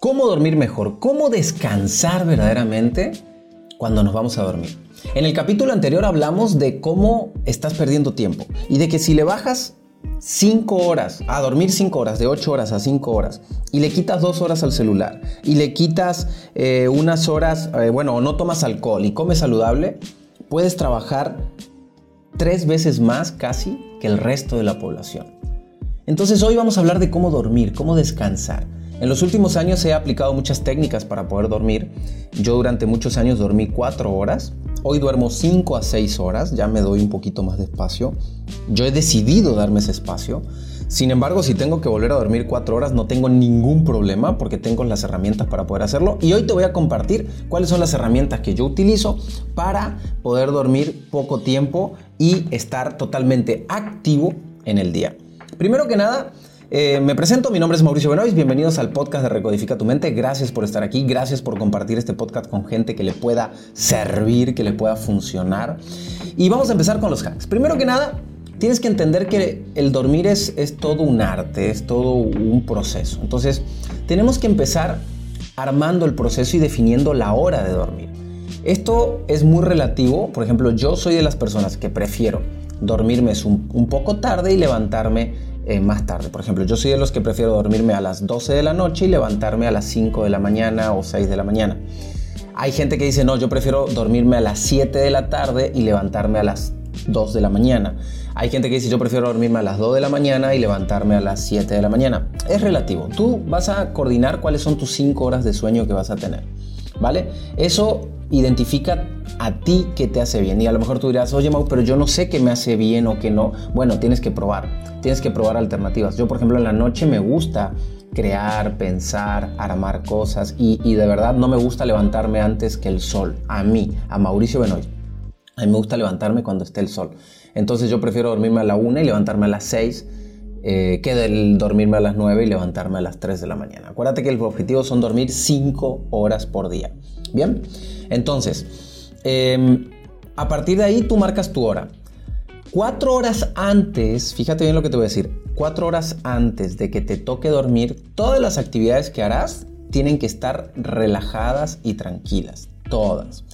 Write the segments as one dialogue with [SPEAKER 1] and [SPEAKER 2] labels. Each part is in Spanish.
[SPEAKER 1] cómo dormir mejor, cómo descansar verdaderamente cuando nos vamos a dormir. En el capítulo anterior hablamos de cómo estás perdiendo tiempo y de que si le bajas 5 horas, a dormir 5 horas, de 8 horas a 5 horas, y le quitas 2 horas al celular, y le quitas eh, unas horas, eh, bueno, no tomas alcohol y comes saludable, puedes trabajar 3 veces más casi que el resto de la población. Entonces hoy vamos a hablar de cómo dormir, cómo descansar. En los últimos años he aplicado muchas técnicas para poder dormir. Yo durante muchos años dormí 4 horas. Hoy duermo 5 a 6 horas, ya me doy un poquito más de espacio. Yo he decidido darme ese espacio. Sin embargo, si tengo que volver a dormir 4 horas, no tengo ningún problema porque tengo las herramientas para poder hacerlo. Y hoy te voy a compartir cuáles son las herramientas que yo utilizo para poder dormir poco tiempo y estar totalmente activo en el día. Primero que nada, eh, me presento, mi nombre es Mauricio Benoist, bienvenidos al podcast de Recodifica tu mente, gracias por estar aquí, gracias por compartir este podcast con gente que le pueda servir, que le pueda funcionar. Y vamos a empezar con los hacks. Primero que nada, tienes que entender que el dormir es, es todo un arte, es todo un proceso. Entonces, tenemos que empezar armando el proceso y definiendo la hora de dormir. Esto es muy relativo, por ejemplo, yo soy de las personas que prefiero dormirme un poco tarde y levantarme eh, más tarde. Por ejemplo, yo soy de los que prefiero dormirme a las 12 de la noche y levantarme a las 5 de la mañana o 6 de la mañana. Hay gente que dice, no, yo prefiero dormirme a las 7 de la tarde y levantarme a las 2 de la mañana. Hay gente que dice, yo prefiero dormirme a las 2 de la mañana y levantarme a las 7 de la mañana. Es relativo. Tú vas a coordinar cuáles son tus 5 horas de sueño que vas a tener. ¿Vale? Eso identifica a ti qué te hace bien. Y a lo mejor tú dirás, oye Mau, pero yo no sé qué me hace bien o qué no. Bueno, tienes que probar, tienes que probar alternativas. Yo, por ejemplo, en la noche me gusta crear, pensar, armar cosas y, de verdad no me gusta levantarme antes que el sol. A mí, a Mauricio Benoit. A mí me gusta levantarme cuando esté el sol. Entonces yo prefiero dormirme a la una y levantarme a las 6 eh, que del dormirme a las 9 y levantarme a las 3 de la mañana. Acuérdate que el objetivo son dormir 5 horas por día. Bien, entonces, em, a partir de ahí tú marcas tu hora. Cuatro horas antes, fíjate bien lo que te voy a decir, cuatro horas antes de que te toque dormir, todas las actividades que harás tienen que estar relajadas y tranquilas, todas.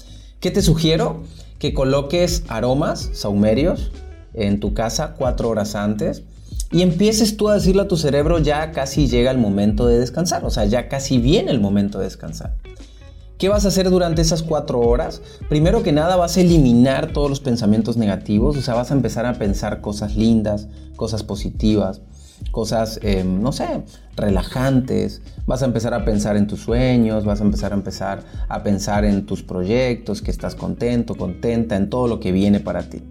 [SPEAKER 1] ¿Qué te sugiero? Que coloques aromas saumerios en tu casa cuatro horas antes y empieces tú a decirle a tu cerebro ya casi llega el momento de descansar, o sea, ya casi viene el momento de descansar. ¿Qué vas a hacer durante esas cuatro horas? Primero que nada vas a eliminar todos los pensamientos negativos, o sea, vas a empezar a pensar cosas lindas, cosas positivas, cosas, em, no sé, relajantes, vas a empezar a pensar en tus sueños, vas a empezar a empezar a pensar en tus proyectos, que estás contento, contenta, en todo lo que viene para ti.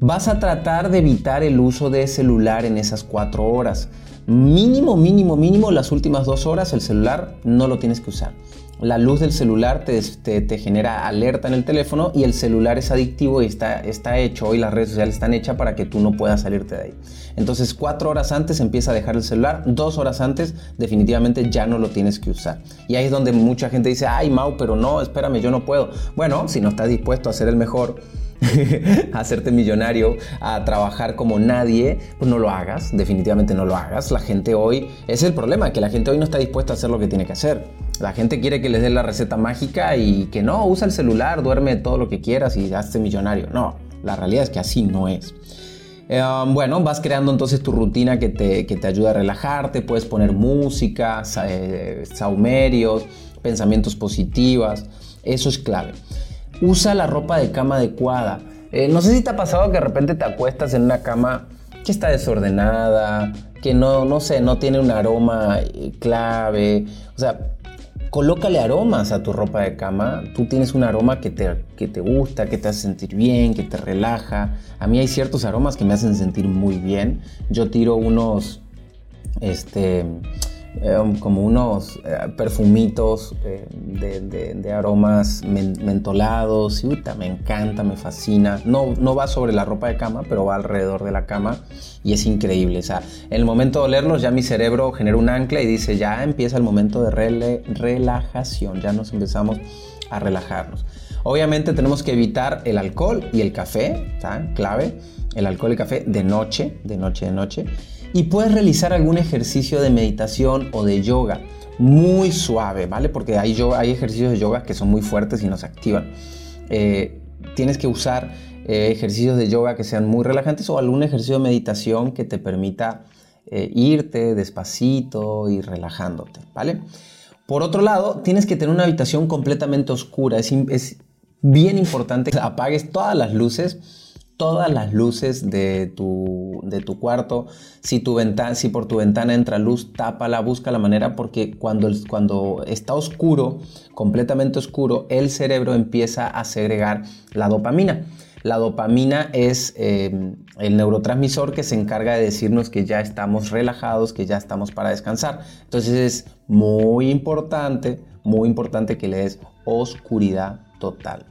[SPEAKER 1] Vas a tratar de evitar el uso de celular en esas cuatro horas. Mínimo, mínimo, mínimo, las últimas dos horas el celular no lo tienes que usar la luz del celular te, genera alerta en el teléfono y el celular es adictivo y está, está hecho, hoy las redes sociales están hechas para que tú no puedas salirte de ahí. Entonces cuatro horas antes empieza a dejar el celular, dos horas antes definitivamente ya no lo tienes que usar. Y ahí es donde mucha gente dice, ay Mau, pero no, espérame, yo no puedo. Bueno, si no estás dispuesto a ser el mejor, a hacerte millonario, a trabajar como nadie, pues no lo hagas, definitivamente no lo hagas. La gente hoy, es el problema, que la gente hoy no está dispuesta a hacer lo que tiene que hacer. La gente quiere que les dé la receta mágica y que no, usa el celular, duerme todo lo que quieras y hazte millonario. No, la realidad es que así no es. Eh, um, bueno, vas creando entonces tu rutina que te, que te, ayuda a relajarte, puedes poner música, eh, saumerios, pensamientos positivos, eso es clave. Usa la ropa de cama adecuada. Eh, no sé si te ha pasado que de repente te acuestas en una cama que está desordenada, que no, no sé, no tiene un aroma clave. O sea, colócale aromas a tu ropa de cama. Tú tienes un aroma que te, que te gusta, que te hace sentir bien, que te relaja. A mí hay ciertos aromas que me hacen sentir muy bien. Yo tiro unos, este, eh, como unos eh, perfumitos eh, de, aromas mentolados. Me encanta, me fascina. No, no va sobre la ropa de cama, pero va alrededor de la cama y es increíble. O sea, en el momento de olerlos ya mi cerebro genera un ancla y dice, ya empieza el momento de relajación, ya nos empezamos a relajarnos. Obviamente tenemos que evitar el alcohol y el café, ¿está? clave, el alcohol y el café de noche, de noche, de noche. Y puedes realizar algún ejercicio de meditación o de yoga muy suave, ¿vale? Porque hay, hay ejercicios de yoga que son muy fuertes y nos activan. Eh, tienes que usar eh, ejercicios de yoga que sean muy relajantes o algún ejercicio de meditación que te permita eh, irte despacito y relajándote, ¿vale? Por otro lado, tienes que tener una habitación completamente oscura. Es, es bien importante que apagues todas las luces todas las luces de tu, de tu cuarto. Si, tu ventana, si por tu ventana entra luz, tápala, busca la manera porque cuando, cuando está oscuro, completamente oscuro, el cerebro empieza a segregar la dopamina. La dopamina es eh, el neurotransmisor que se encarga de decirnos que ya estamos relajados, que ya estamos para descansar. Entonces es muy importante, muy importante que le des oscuridad total.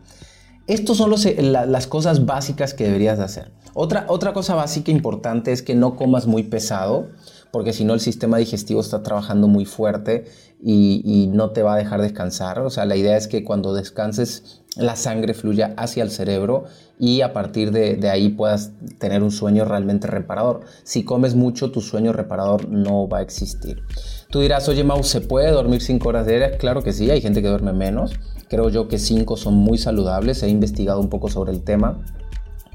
[SPEAKER 1] Estas son eh, las cosas básicas que deberías de hacer. Otra, otra cosa básica importante es que no comas muy pesado, porque si no el sistema digestivo está trabajando muy fuerte y, no te va a dejar descansar. O sea, la idea es que cuando descanses la sangre fluya hacia el cerebro y a partir de, de, ahí puedas tener un sueño realmente reparador. Si comes mucho, tu sueño reparador no va a existir. Tú dirás, oye Mau, ¿se puede dormir 5 horas diarias? Claro que sí, hay gente que duerme menos. Creo yo que 5 son muy saludables. He investigado un poco sobre el tema.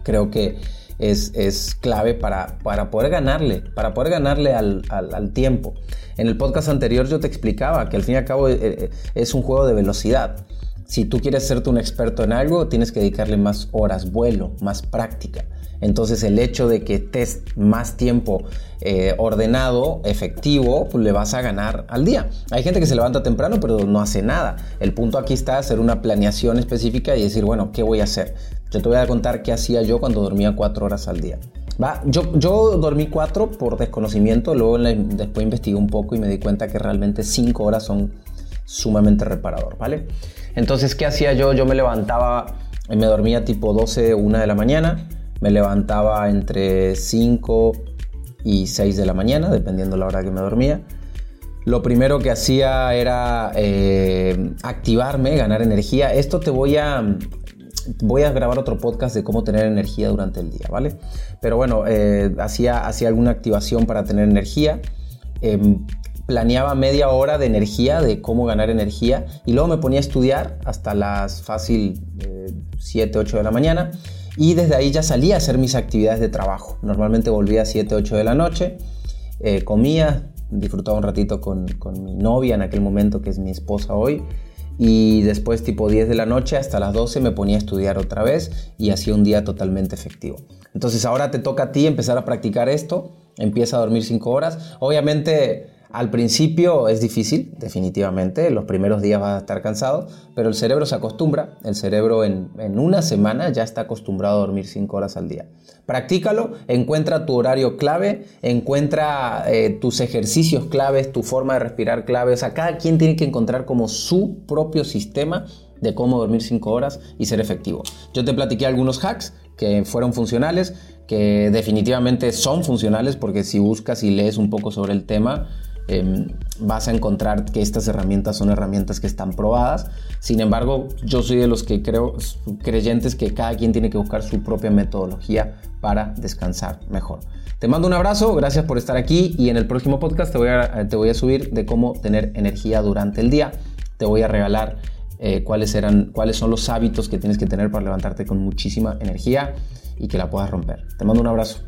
[SPEAKER 1] Creo que es, es clave para, para, poder ganarle, para poder ganarle al, al, tiempo. En el podcast anterior yo te explicaba que al fin y al cabo eh, eh, es un juego de velocidad. Si tú quieres serte un experto en algo, tienes que dedicarle más horas, vuelo, más práctica. Entonces el hecho de que estés más tiempo eh, ordenado, efectivo, pues le vas a ganar al día. Hay gente que se levanta temprano pero no hace nada. El punto aquí está hacer una planeación específica y decir, bueno, ¿qué voy a hacer? Yo te voy a contar qué hacía yo cuando dormía cuatro horas al día. Yo, yo dormí cuatro por desconocimiento, luego después investigué un poco y me di cuenta que realmente cinco horas son sumamente reparador, ¿vale? Entonces, ¿qué hacía yo? Yo me levantaba, me dormía tipo 12, 1 de la mañana, me levantaba entre 5 y 6 de la mañana, dependiendo la hora que me dormía. Lo primero que hacía era eh, activarme, ganar energía. Esto te voy a, voy a grabar otro podcast de cómo tener energía durante el día, ¿vale? Pero bueno, eh, hacía, hacía alguna activación para tener energía. Em, planeaba media hora de energía, de cómo ganar energía. Y luego me ponía a estudiar hasta las fácil 7, eh, 8 de la mañana y desde ahí ya salía a hacer mis actividades de trabajo. Normalmente volvía a 7, 8 de la noche, eh, comía, disfrutaba un ratito con, con, mi novia en aquel momento, que es mi esposa hoy, y después tipo 10 de la noche hasta las 12 me ponía a estudiar otra vez y hacía un día totalmente efectivo. Entonces ahora te toca a ti empezar a practicar esto, empieza a dormir 5 horas, obviamente al principio es difícil, definitivamente, los primeros días vas a estar cansado, pero el cerebro se acostumbra, el cerebro en, una semana ya está acostumbrado a dormir 5 horas al día. Practícalo, encuentra tu horario clave, encuentra eh, tus ejercicios claves, tu forma de respirar clave, o sea, cada quien tiene que encontrar como su propio sistema de cómo dormir 5 horas y ser efectivo. Yo te platiqué algunos hacks que fueron funcionales, que definitivamente son funcionales porque si buscas y lees un poco sobre el tema, Em, vas a encontrar que estas herramientas son herramientas que están probadas. Sin embargo, yo soy de los que creo, creyentes que cada quien tiene que buscar su propia metodología para descansar mejor. Te mando un abrazo, gracias por estar aquí y en el próximo podcast te voy a, te voy a subir de cómo tener energía durante el día. Te voy a regalar eh, cuáles, eran, cuáles son los hábitos que tienes que tener para levantarte con muchísima energía y que la puedas romper. Te mando un abrazo.